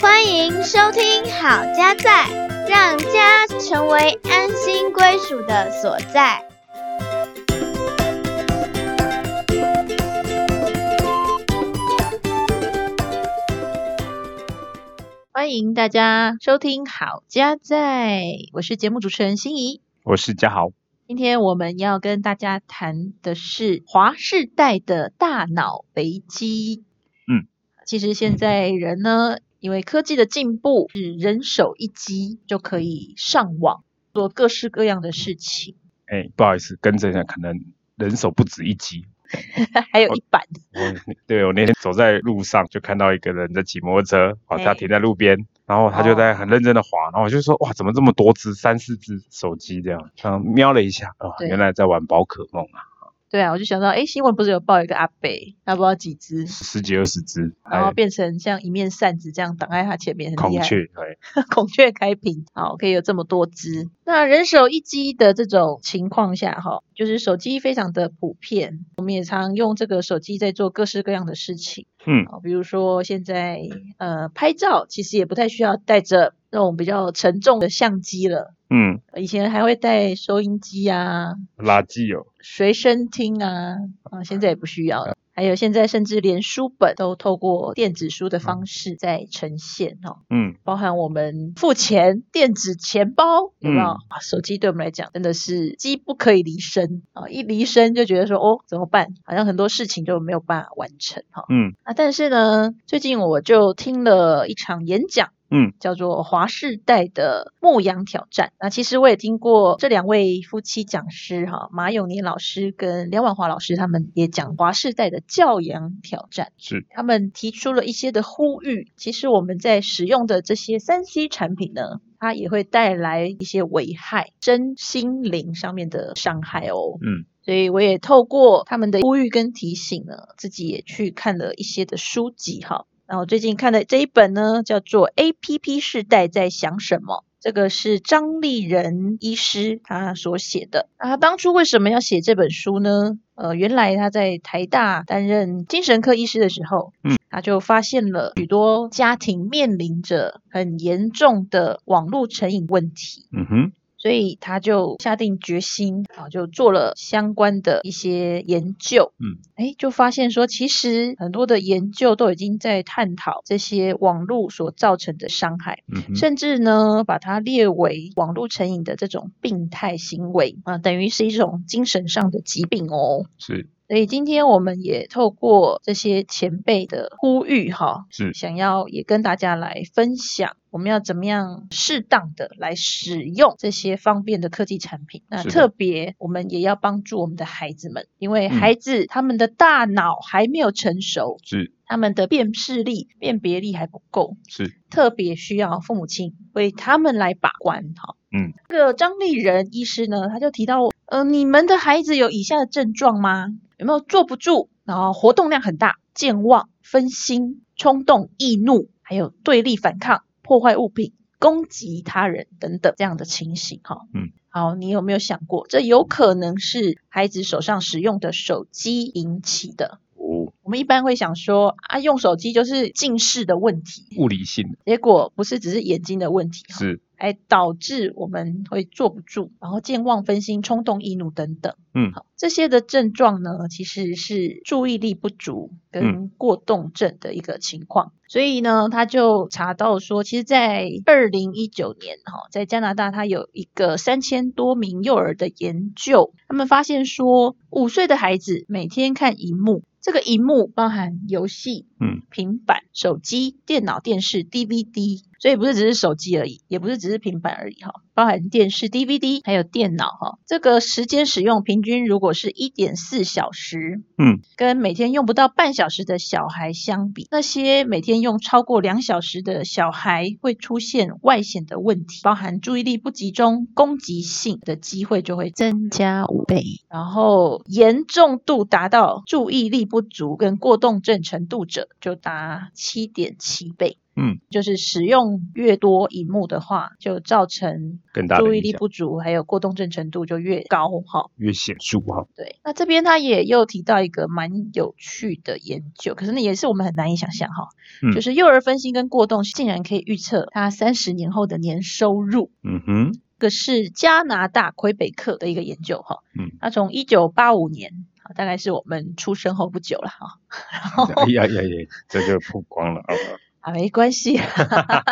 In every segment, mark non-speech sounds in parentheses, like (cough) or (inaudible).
欢迎收听《好家在》，让家成为安心归属的所在。欢迎大家收听《好家在》，我是节目主持人心怡。我是嘉豪。今天我们要跟大家谈的是华世代的大脑危机。嗯，其实现在人呢，因为科技的进步，是人手一机就可以上网做各式各样的事情，哎，不好意思，更正一下，可能人手不止一机。(laughs) 还有一版。(laughs) 我对我那天走在路上，就看到一个人在骑摩托车，好，他哎停在路边，然后他就在很认真的滑，然后我就说哇，怎么这么多只，三四只手机这样，然后瞄了一下，哦，原来在玩宝可梦啊，对啊，我就想到，哎，新闻不是有报一个阿北，他不知道几只，十几二十只，然后还变成像一面扇子这样挡在他前面，很厉害。孔雀，对，(laughs) 孔雀开屏，好，可以有这么多只。那人手一机的这种情况下，哈，就是手机非常的普遍，我们也常用这个手机在做各式各样的事情。嗯，比如说现在呃拍照，其实也不太需要带着那种比较沉重的相机了，嗯，以前还会带收音机啊、垃圾哦，随身听啊，啊，现在也不需要了。还有现在甚至连书本都透过电子书的方式在呈现哦。嗯，包含我们付钱、电子钱包，有没有？嗯啊手机对我们来讲真的是机不可以离身啊！一离身就觉得说哦怎么办？好像很多事情就没有办法完成哈。嗯，啊，但是呢，最近我就听了一场演讲。嗯，叫做华世代的牧羊挑战。那其实我也听过这两位夫妻讲师哈，马永年老师跟梁婉华老师，他们也讲华世代的教养挑战。是，他们提出了一些的呼吁。其实我们在使用的这些三 C 产品呢，它也会带来一些危害，身心灵上面的伤害哦。嗯，所以我也透过他们的呼吁跟提醒呢，自己也去看了一些的书籍哈。那我最近看的这一本呢，叫做《A P P 世代在想什么》。这个是张立仁医师他所写的。那他当初为什么要写这本书呢？呃，原来他在台大担任精神科医师的时候，嗯，他就发现了许多家庭面临着很严重的网络成瘾问题。嗯哼，所以他就下定决心啊，就做了相关的一些研究。嗯，哎，就发现说，其实很多的研究都已经在探讨这些网络所造成的伤害，嗯，甚至呢，把它列为网络成瘾的这种病态行为啊，等于是一种精神上的疾病哦。是，所以今天我们也透过这些前辈的呼吁哈，是，想要也跟大家来分享，我们要怎么样适当的来使用这些方便的科技产品。那特别我们也要帮助我们的孩子们，因为嗯。孩子他们的大脑还没有成熟，是，他们的辨识力、辨别力还不够，是，特别需要父母亲为他们来把关哈。嗯，这个张立仁医师呢，他就提到，呃，你们的孩子有以下的症状吗？有没有坐不住，然后活动量很大，健忘、分心、冲动、易怒，还有对立反抗、破坏物品、攻击他人等等这样的情形哈？嗯，好，你有没有想过，这有可能是孩子手上使用的手机引起的？哦，我们一般会想说啊，用手机就是近视的问题，物理性的，结果不是只是眼睛的问题，是，来导致我们会坐不住，然后健忘、分心、冲动、易怒等等。嗯好，这些的症状呢，其实是注意力不足跟过动症的一个情况。所以呢，他就查到说，其实，在二零一九年，哈，在加拿大，他有一个三千多名幼儿的研究，他们发现说，五岁的孩子每天看荧幕，这个荧幕包含游戏、嗯，平板、手机、电脑、电视、DVD，所以不是只是手机而已，也不是只是平板而已哈，包含电视、DVD 还有电脑哈。这个时间使用平均如果是一点四小时，嗯，跟每天用不到半小时的小孩相比，那些每天用超过两小时的小孩会出现外显的问题，包含注意力不集中、攻击性的机会就会增加五倍，然后严重度达到注意力不足跟过动症程度者就达七点七倍。嗯，就是使用越多荧幕的话，就造成更大注意力不足，还有过动症程度就越高哈。越显著哈。对，那这边他也又提到一个蛮有趣的研究，可是那也是我们很难以想象哈，嗯就是幼儿分心跟过动竟然可以预测他三十年后的年收入。嗯哼，这个是加拿大魁北克的一个研究哈，嗯，他从一九八五年，啊大概是我们出生后不久了哈，(laughs) 哎呀呀呀，这就曝光了啊！(laughs) 啊，没关系，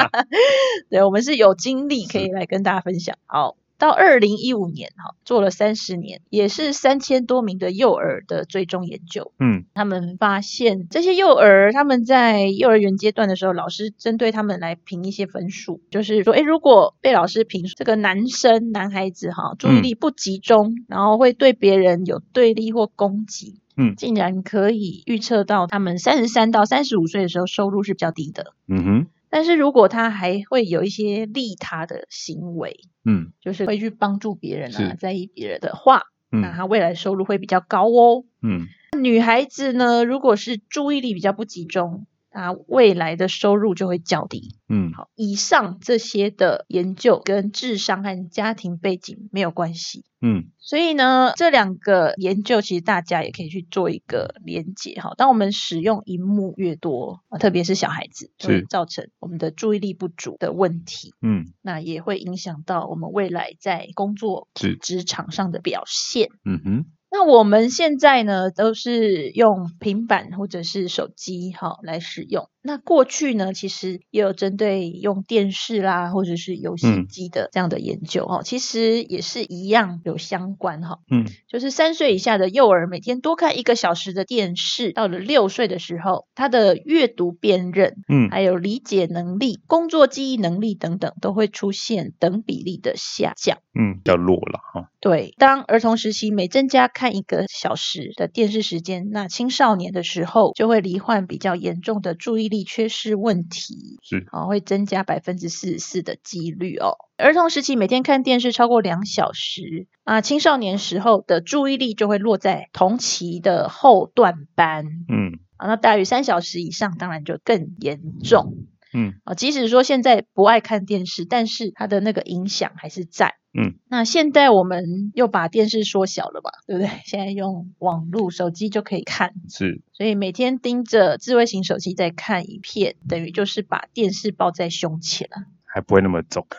(laughs) 对我们是有经历可以来跟大家分享。好，到二零一五年，哈，做了三十年，也是三千多名的幼儿的追踪研究。嗯他们发现这些幼儿他们在幼儿园阶段的时候，老师针对他们来评一些分数，就是说，诶，如果被老师评这个男生男孩子哈，注意力不集中，然后会对别人有对立或攻击。嗯竟然可以预测到他们三十三到三十五岁的时候收入是比较低的。嗯哼，但是如果他还会有一些利他的行为，嗯。就是会去帮助别人啊，在意别人的话，那嗯他未来收入会比较高哦。嗯。女孩子呢，如果是注意力比较不集中，她未来的收入就会较低。嗯好，以上这些的研究跟智商和家庭背景没有关系。嗯所以呢，这两个研究其实大家也可以去做一个连结哈。当我们使用荧幕越多，啊特别是小孩子，是会造成我们的注意力不足的问题，嗯那也会影响到我们未来在工作是职场上的表现。嗯哼那我们现在呢，都是用平板或者是手机哈来使用。那过去呢，其实也有针对用电视啦，或者是游戏嗯机的这样的研究哈、其实也是一样有相关哈。嗯就是三岁以下的幼儿每天多看一个小时的电视，到了六岁的时候，他的阅读辨认、嗯还有理解能力、工作记忆能力等等，都会出现等比例的下降。嗯，要弱了哈。对，当儿童时期每增加看一个小时的电视时间，那青少年的时候就会罹患比较严重的注意力缺失问题，是啊、会增加百分之四十四的几率哦。儿童时期每天看电视超过两小时，啊，青少年时候的注意力就会落在同期的后段班，嗯啊，那大于三小时以上，当然就更严重。嗯啊，即使说现在不爱看电视，但是它的那个影响还是在。嗯，那现在我们又把电视缩小了吧，对不对？(laughs) 现在用网络手机就可以看，是所以每天盯着智慧型手机在看影片，等于就是把电视抱在胸前了。还不会那么重。(laughs)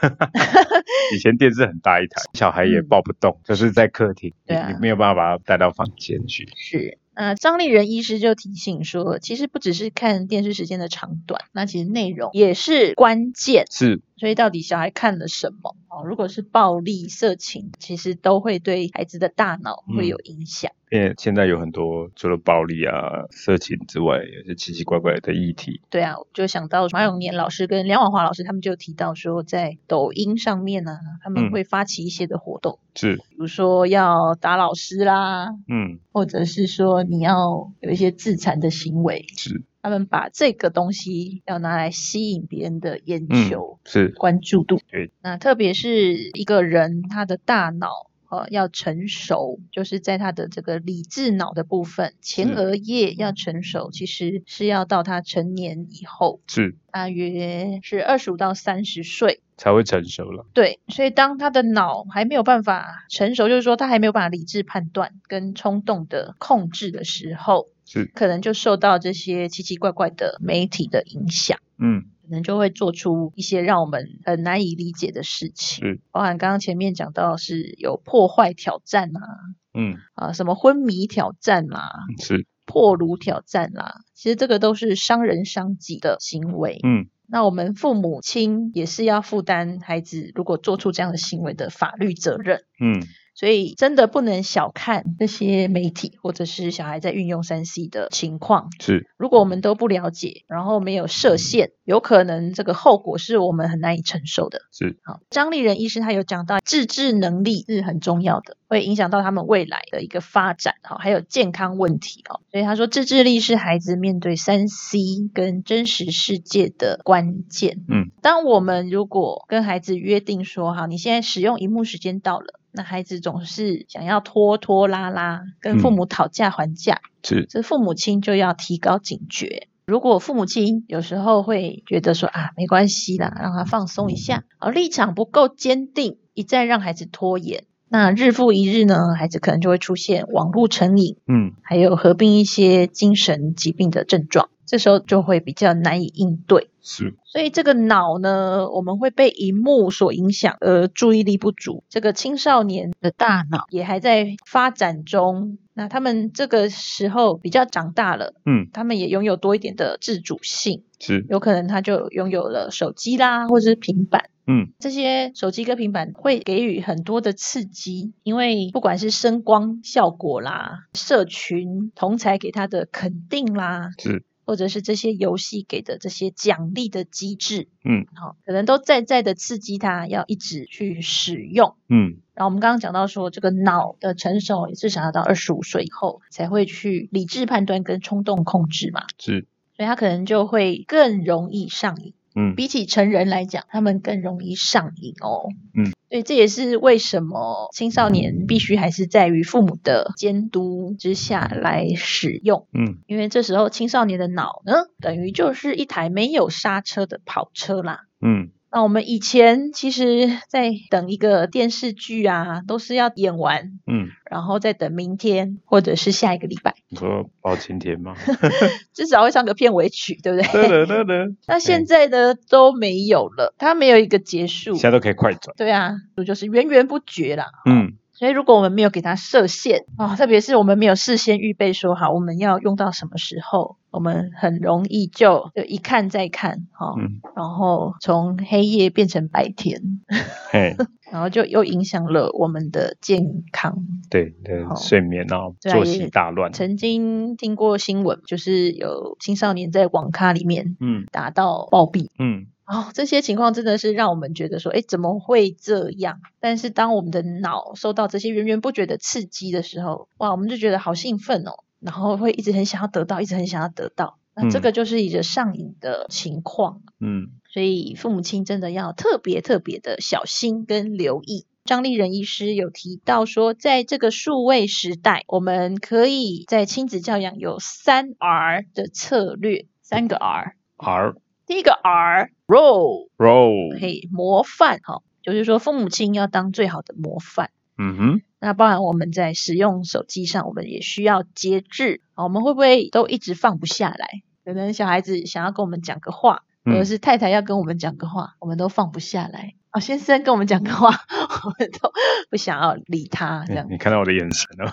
(laughs) 以前电视很大一台，小孩也嗯抱不动，就是在客厅，你对啊你没有办法把它带到房间去。是。呃张丽仁医师就提醒说，其实不只是看电视时间的长短，那其实内容也是关键。是所以到底小孩看了什么？哦，如果是暴力、色情，其实都会对孩子的大脑会有影响。因为现在有很多除了暴力啊、色情之外，有些奇奇怪怪的议题。对啊，我就想到马永年老师跟梁婉华老师，他们就提到说，在抖音上面呢、他们嗯会发起一些的活动，是，比如说要打老师啦，嗯，或者是说你要有一些自残的行为，是，他们把这个东西要拿来吸引别人的眼嗯球、是，关注度。对，那特别是一个人他的大脑。呃，要成熟，就是在他的这个理智脑的部分，前是额叶要成熟，其实是要到他成年以后，是大约是二十五到三十岁。才会成熟了。对，所以当他的脑还没有办法成熟，就是说他还没有办法理智判断跟冲动的控制的时候，是，可能就受到这些奇奇怪怪的媒体的影响。嗯，可能就会做出一些让我们很难以理解的事情，是，包含刚刚前面讲到是有破坏挑战啊，嗯，啊什么昏迷挑战啦、是，破炉挑战啦，其实这个都是伤人伤己的行为。嗯，那我们父母亲也是要负担孩子如果做出这样的行为的法律责任。嗯，所以真的不能小看这些媒体或者是小孩在运用三 C 的情况。是，如果我们都不了解，然后没有设限，有可能这个后果是我们很难以承受的。是，好，张立仁医师他有讲到自制能力是很重要的，会影响到他们未来的一个发展，好，还有健康问题哦。所以他说，自制力是孩子面对三 C 跟真实世界的关键。嗯，当我们如果跟孩子约定说，好，你现在使用荧幕时间到了。那孩子总是想要拖拖拉拉，跟父母讨价还价，是，这父母亲就要提高警觉。如果父母亲有时候会觉得说啊，没关系啦，让他放松一下，而立场不够坚定，一再让孩子拖延，那日复一日呢，孩子可能就会出现网络成瘾，嗯，还有合并一些精神疾病的症状，这时候就会比较难以应对。是，所以这个脑呢，我们会被荧幕所影响，而注意力不足。这个青少年的大脑也还在发展中，那他们这个时候比较长大了，嗯，他们也拥有多一点的自主性，是，有可能他就拥有了手机啦，或者是平板。嗯，这些手机跟平板会给予很多的刺激，因为不管是声光效果啦、社群同才给他的肯定啦，是，或者是这些游戏给的这些奖励的机制，嗯，好、可能都在在的刺激他要一直去使用。嗯，然后我们刚刚讲到说，这个脑的成熟也至少要到二十五岁以后才会去理智判断跟冲动控制嘛，是，所以他可能就会更容易上瘾。嗯，比起成人来讲，他们更容易上瘾哦。嗯，所以这也是为什么青少年必须还是在于父母的监督之下来使用。嗯，因为这时候青少年的脑呢，等于就是一台没有刹车的跑车啦。嗯，那我们以前其实，在等一个电视剧啊，都是要演完，嗯，然后再等明天或者是下一个礼拜，你说包青天吗？(laughs) 至少会上个片尾曲，对不对？得得得得，(laughs) 那现在呢都没有了，它没有一个结束。现在都可以快转。对啊，就是源源不绝啦。嗯，所以如果我们没有给它设限啊、特别是我们没有事先预备说好我们要用到什么时候，我们很容易就就一看再看，哈、嗯，然后从黑夜变成白天，嘿，(laughs) 然后就又影响了我们的健康。对对好，睡眠啊，对啊作息大乱。曾经听过新闻，就是有青少年在网咖里面嗯打到暴毙。嗯，哦，这些情况真的是让我们觉得说，哎，怎么会这样？但是当我们的脑受到这些源源不绝的刺激的时候，哇，我们就觉得好兴奋哦，然后会一直很想要得到，一直很想要得到。那这嗯个就是一个上瘾的情况，嗯，所以父母亲真的要特别特别的小心跟留意。张立仁医师有提到说，在这个数位时代，我们可以在亲子教养有三 R 的策略，三个 R。第一个 R role role 嘿，模范哈，就是说父母亲要当最好的模范。嗯哼，那包含我们在使用手机上，我们也需要节制啊。我们会不会都一直放不下来？可能小孩子想要跟我们讲个话，或者嗯是太太要跟我们讲个话，我们都放不下来。哦，先生跟我们讲个话，(laughs) 我们都不想要理他，这样你看到我的眼神了？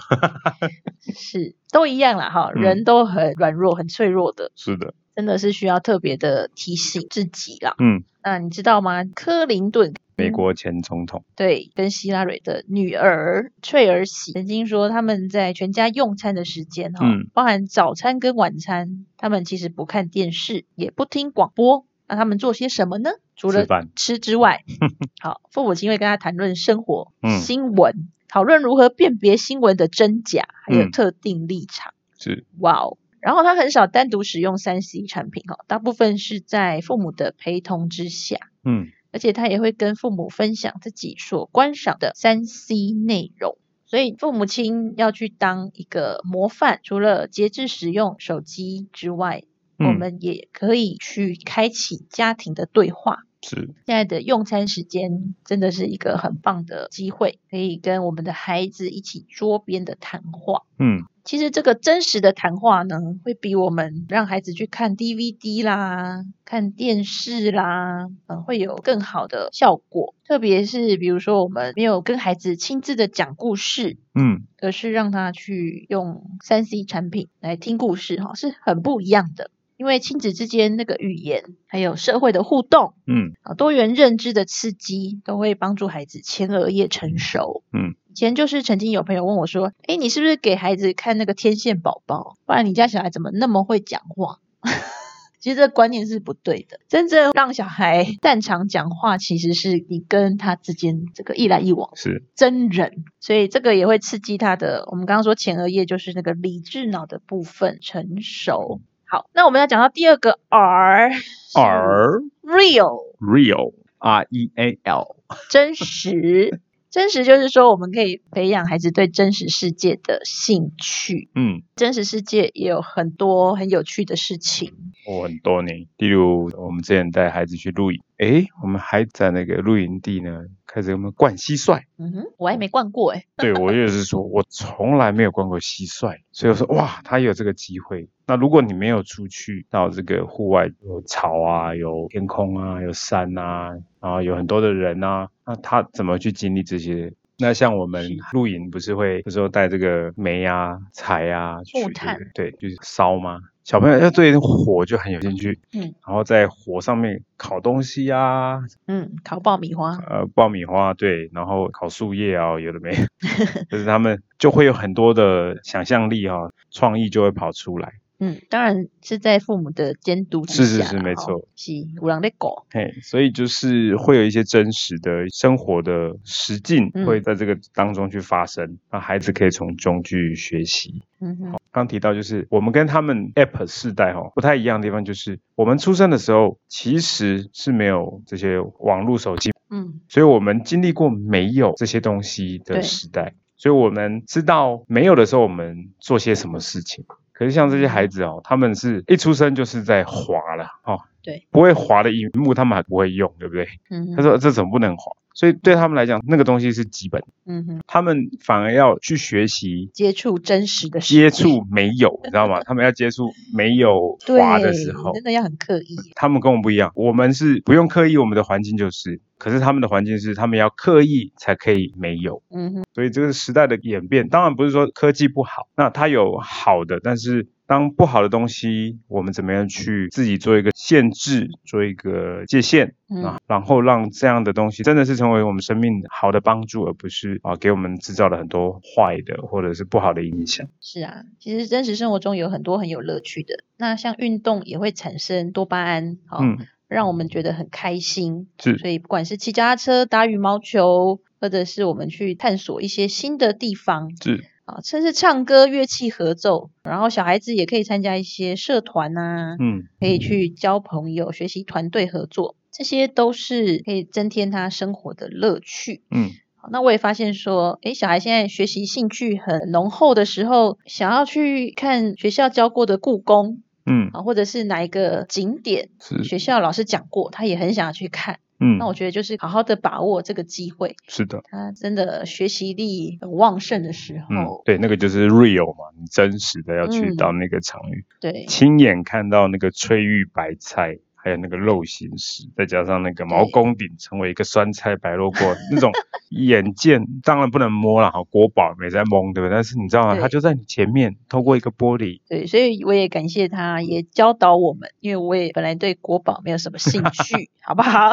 (laughs) 是都一样啦哈，嗯人都很软弱、很脆弱的，是的，真的是需要特别的提醒自己啦。嗯，那你知道吗？克林顿美国前总统，对，跟希拉蕊的女儿翠儿喜曾经说，他们在全家用餐的时间哈、嗯包含早餐跟晚餐，他们其实不看电视，也不听广播。那他们做些什么呢？除了吃饭，吃之外，(laughs) 好，父母亲会跟他谈论生活、嗯新闻，讨论如何辨别新闻的真假，还有嗯特定立场。是，哇哦！然后他很少单独使用三 C 产品哈，大部分是在父母的陪同之下。嗯而且他也会跟父母分享自己所观赏的三 C 内容。所以父母亲要去当一个模范，除了节制使用手机之外，嗯我们也可以去开启家庭的对话。是，现在的用餐时间真的是一个很棒的机会，可以跟我们的孩子一起桌边的谈话。嗯其实这个真实的谈话呢，会比我们让孩子去看 DVD 啦、看电视啦，嗯，会有更好的效果。特别是比如说，我们没有跟孩子亲自的讲故事，嗯而是让他去用三 C 产品来听故事，哈，是很不一样的。因为亲子之间那个语言，还有社会的互动嗯啊，多元认知的刺激，都会帮助孩子前额叶成熟。嗯，以前就是曾经有朋友问我说：“诶，你是不是给孩子看那个天线宝宝？不然你家小孩怎么那么会讲话？” (laughs) 其实这个观念是不对的。真正让小孩擅长讲话，其实是你跟他之间这个一来一往。是，真人，所以这个也会刺激他的。我们刚刚说前额叶就是那个理智脑的部分成熟。好，那我们要讲到第二个 R 是 R real real R E A L，(laughs) 真实。真实就是说，我们可以培养孩子对真实世界的兴趣。嗯。真实世界也有很多很有趣的事情，我很多年，例如我们之前带孩子去露营，诶，我们还在那个露营地呢，开始我们灌蟋蟀。嗯哼，我还没灌过哎。对，我也是说，我从来没有灌过蟋蟀，所以我说哇，他有这个机会。那如果你没有出去到这个户外，有草啊，有天空啊，有山啊，然后有很多的人啊，那他怎么去经历这些？那像我们露营不是会有时候带这个煤啊、柴啊去对，就是烧吗？小朋友要对火就很有兴趣，嗯，然后在火上面烤东西啊，嗯，烤爆米花。呃，爆米花对，然后烤树叶啊，有的没，(laughs) 就是他们就会有很多的想象力哈、创意就会跑出来。嗯，当然是在父母的监督之是是是没错，是有人在搞。嘿，所以就是会有一些真实的生活的实境嗯会在这个当中去发生，让孩子可以从中去学习。嗯哼，刚提到就是我们跟他们 App 世代哈不太一样的地方，就是我们出生的时候其实是没有这些网络手机，嗯所以我们经历过没有这些东西的时代，所以我们知道没有的时候我们做些什么事情。可是像这些孩子哦，他们是一出生就是在滑了哦，对，不会滑的荧幕他们还不会用，对不对？嗯，他说这怎么不能滑？所以对他们来讲，那个东西是基本，嗯哼，他们反而要去学习接触真实的接界触没有，你知道吗？他们要接触没有 (laughs) 对滑的时候，真的要很刻意。他们跟我们不一样，我们是不用刻意，我们的环境就是，可是他们的环境是他们要刻意才可以没有，嗯哼，所以这个时代的演变，当然不是说科技不好，那它有好的，但是当不好的东西，我们怎么样去自己做一个限制，做一个界限嗯啊，然后让这样的东西真的是成为我们生命好的帮助，而不是啊给我们制造了很多坏的或者是不好的影响。是啊，其实真实生活中有很多很有乐趣的。那像运动也会产生多巴胺，好、嗯，让我们觉得很开心。是所以不管是骑脚踏车、打羽毛球，或者是我们去探索一些新的地方是，啊，甚至唱歌、乐器合奏，然后小孩子也可以参加一些社团啊，嗯，可以去交朋友、学习团队合作，这些都是可以增添他生活的乐趣。嗯，好那我也发现说，诶，小孩现在学习兴趣很浓厚的时候，想要去看学校教过的故宫嗯，啊，或者是哪一个景点，学校老师讲过，他也很想要去看。嗯。那，我觉得就是好好的把握这个机会，是的。他真的学习力很旺盛的时嗯候，，对，那个就是 real 嘛，你真实的要去嗯。到那个场域，对，亲眼看到那个翠玉白菜，还有那个肉形石，再加上那个毛公鼎成为一个酸菜白萝卜那种眼见，当然不能摸了哈，国宝没在蒙，对不对？但是你知道吗？对它就在你前面，透过一个玻璃，对，所以我也感谢他，也教导我们，因为我也本来对国宝没有什么兴 (laughs) 趣，好不好？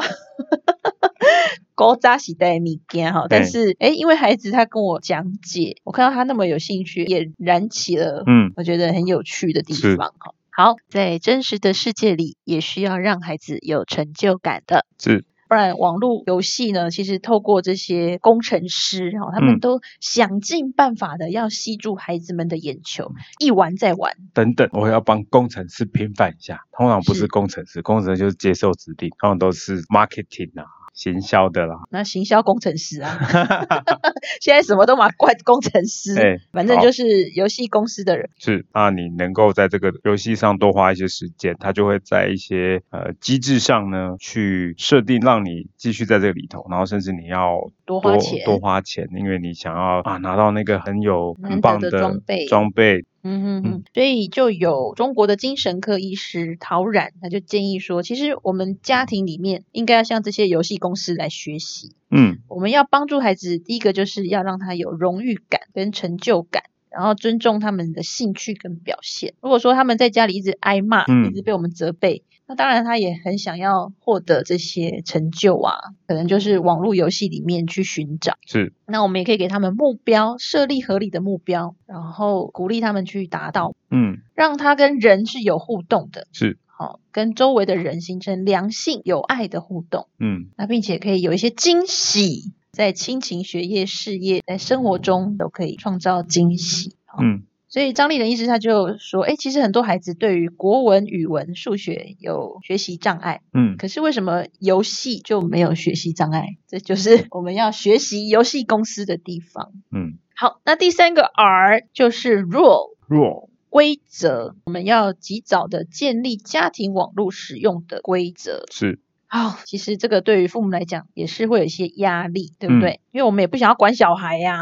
高扎喜代的物件哈，但对是诶，因为孩子他跟我讲解，我看到他那么有兴趣，也燃起了嗯，我觉得很有趣的地方哈。好，在真实的世界里，也需要让孩子有成就感的。是，不然网络游戏呢，其实透过这些工程师哈、哦，他们嗯都想尽办法的要吸住孩子们的眼球，一玩再玩。等等，我要帮工程师平反一下，通常不是是工程师，工程师就是接受指令，通常都是 marketing 啊，行销的啦，那行销工程师啊，(laughs) 现在什么都嘛怪工程师，哎反正就是游戏公司的人。是那，你能够在这个游戏上多花一些时间，他就会在一些呃机制上呢去设定，让你继续在这个里头，然后甚至你要多花钱。多花钱，因为你想要啊拿到那个很有很棒的装备。装备，嗯哼哼嗯，所以就有中国的精神科医师陶冉，他就建议说，其实我们家庭里面应该要向这些游戏公司来学习。嗯我们要帮助孩子，第一个就是要让他有荣誉感跟成就感，然后尊重他们的兴趣跟表现。如果说他们在家里一直挨骂，嗯一直被我们责备，那当然他也很想要获得这些成就啊，可能就是网络游戏里面去寻找。是那我们也可以给他们目标，设立合理的目标，然后鼓励他们去达到，嗯让他跟人是有互动的，是好、跟周围的人形成良性有爱的互动。嗯那并且可以有一些惊喜，在亲情、学业、事业，在生活中都可以创造惊喜。嗯所以张立仁医师他就说，哎，其实很多孩子对于国文、语文、数学有学习障碍，嗯可是为什么游戏就没有学习障碍？这就是我们要学习游戏公司的地方。嗯好，那第三个 R 就是 rule，rule 规则，我们要及早的建立家庭网络使用的规则。是，好，其实这个对于父母来讲也是会有一些压力，对不嗯对？因为我们也不想要管小孩呀、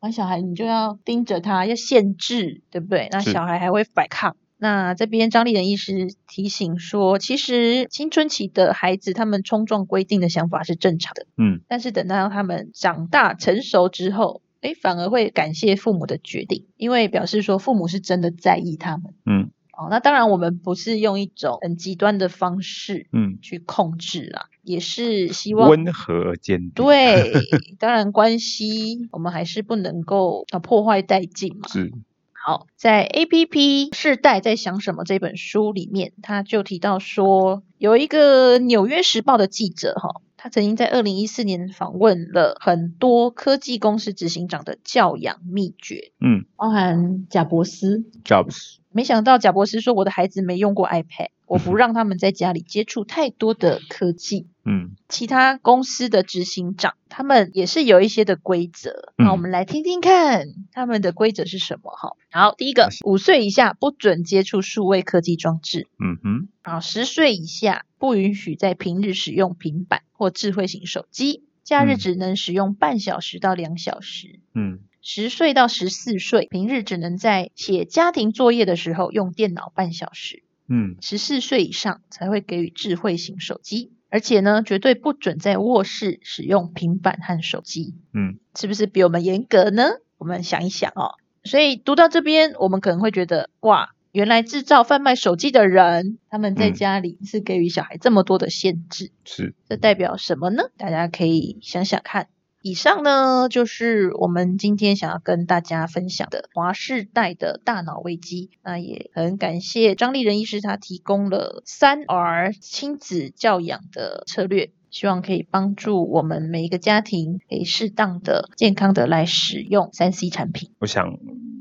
管小孩你就要盯着他，要限制，对不对？那小孩还会反抗。那这边张丽人医师提醒说，其实青春期的孩子他们冲撞规定的想法是正常的，嗯，但是等到他们长大成熟之后，诶，反而会感谢父母的决定，因为表示说父母是真的在意他们。嗯哦，那当然我们不是用一种很极端的方式嗯，去控制啦，也是希望温和而坚定。，对，当然关系我们还是不能够啊破坏殆尽嘛。是，好，在 A P P 世代在想什么这本书里面，他就提到说，有一个纽约时报的记者哈，他曾经在二零一四年访问了很多科技公司执行长的教养秘诀，嗯包含贾伯斯。，Jobs，没想到贾博士说，我的孩子没用过 iPad，我不 (laughs) 让他们在家里接触太多的科技。嗯其他公司的执行长，他们也是有一些的规则。那、嗯我们来听听看他们的规则是什么哈。好，第一个，五岁以下不准接触数位科技装置。嗯哼，好，十岁以下不允许在平日使用平板或智慧型手机，假日嗯只能使用半小时到两小时。嗯十岁到十四岁，平日只能在写家庭作业的时候用电脑半小时。嗯十四岁以上才会给予智慧型手机，而且呢，绝对不准在卧室使用平板和手机，嗯是不是比我们严格呢？我们想一想哦。所以读到这边，我们可能会觉得，哇，原来制造贩卖手机的人，他们在嗯家里是给予小孩这么多的限制，是，这代表什么呢？大家可以想想看。以上呢，就是我们今天想要跟大家分享的华世代的大脑危机。那也很感谢张丽仁医师，他提供了三 R 亲子教养的策略，希望可以帮助我们每一个家庭可以适当的、健康的来使用三 C 产品。我想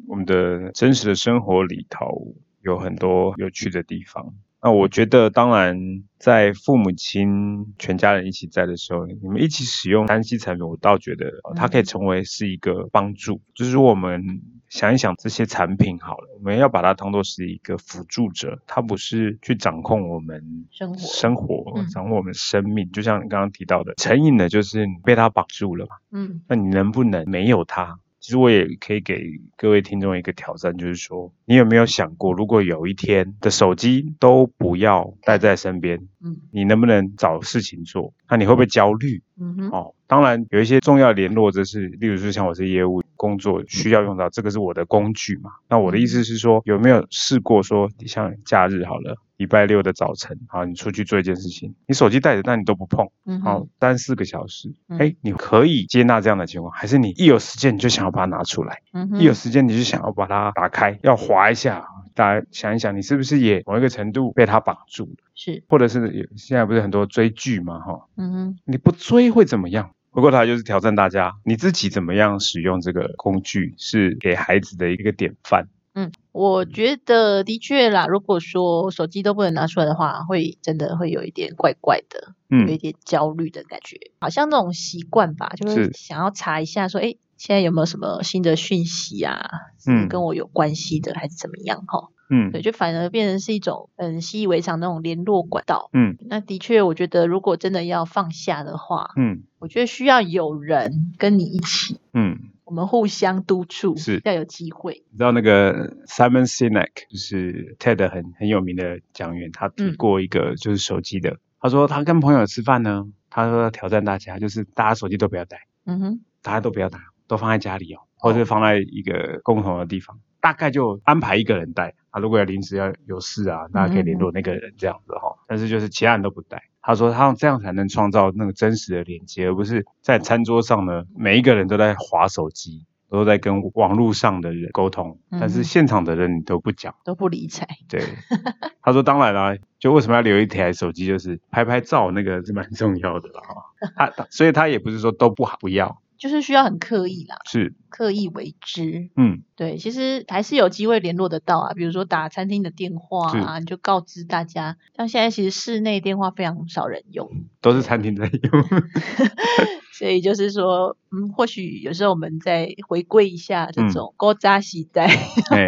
我们的真实的生活里头有很多有趣的地方。那我觉得，当然，在父母亲全家人一起在的时候，你们一起使用单 C 产品，我倒觉得呃它可以成为是一个帮助。就是说我们想一想这些产品好了，我们要把它当做是一个辅助者，它不是去掌控我们生活生活嗯掌控我们生命。就像你刚刚提到的，成瘾的就是你被它绑住了嘛。嗯那你能不能没有它？其实我也可以给各位听众一个挑战，就是说，你有没有想过，如果有一天的手机都不要带在身边，嗯你能不能找事情做？那你会不会焦虑？嗯哼哦，当然有一些重要联络，这是例如说像我是业务工作需要用到，这个是我的工具嘛。那我的意思是说，有没有试过说，像假日好了，礼拜六的早晨，好，你出去做一件事情，你手机带着，但你都不碰。嗯好哼，三四个小时，嗯哎、你可以接纳这样的情况，还是你一有时间你就想要把它拿出来，嗯一有哼时间你就想要把它打开，要滑一下。大家想一想，你是不是也某一个程度被它绑住了，是或者是有现在不是很多追剧嘛，哈，嗯哼你不追会怎么样？不过它就是挑战大家，你自己怎么样使用这个工具，是给孩子的一个典范。嗯，我觉得的确啦，如果说手机都不能拿出来的话，会真的会有一点怪怪的。有一嗯，点焦虑的感觉，好像那种习惯吧，就是是。想要查一下说，哎，现在有没有什么新的讯息啊，嗯跟我有关系的，还是怎么样哈？嗯。对，就反而变成是一种嗯习以为常那种联络管道。嗯。那的确，我觉得如果真的要放下的话，嗯。我觉得需要有人跟你一起，嗯，我们互相督促，是。要有机会。你知道那个 Simon Sinek 就是 TED 很很有名的讲员，他提嗯过一个就是手机的，他说他跟朋友吃饭呢，他说要挑战大家，就是大家手机都不要带，嗯哼，大家都不要带，都放在家里哦，或者是放在一个共同的地方，大概就安排一个人带啊，如果有临时要有事啊，大家可以联络那个人这样子哈、但是就是其他人都不带。他说他这样才能创造那个真实的连接，而不是在餐桌上呢，每一个人都在划手机，都在跟网络上的人沟通，但是嗯现场的人你都不讲。都不理睬。对，(laughs) 他说当然啦、就为什么要留一台手机，就是拍拍照那个是蛮重要的啦他所以他也不是说都不好不要，就是需要很刻意啦，是，刻意为之。嗯，对，其实还是有机会联络得到啊，比如说打餐厅的电话啊，你就告知大家。像现在其实室内电话非常少人用，都是餐厅在用。(laughs) (laughs) 所以就是说，嗯，或许有时候我们再回归一下这种高扎时代，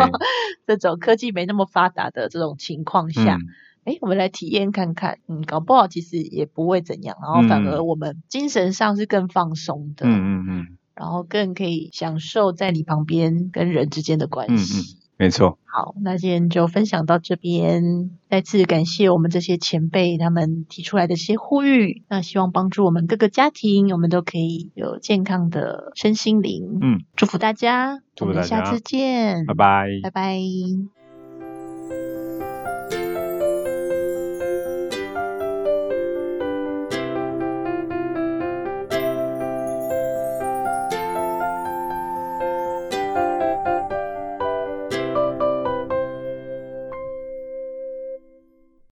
(laughs) 这种科技没那么发达的这种情况下，哎，我们来体验看看，嗯，搞不好其实也不会怎样，然后反而我们精神上是更放松的，嗯嗯嗯，然后更可以享受在你旁边跟人之间的关系。没错，好，那今天就分享到这边。再次感谢我们这些前辈他们提出来的一些呼吁，那希望帮助我们各个家庭，我们都可以有健康的身心灵。嗯，祝福大家，祝福大家，下次见，拜拜，拜拜。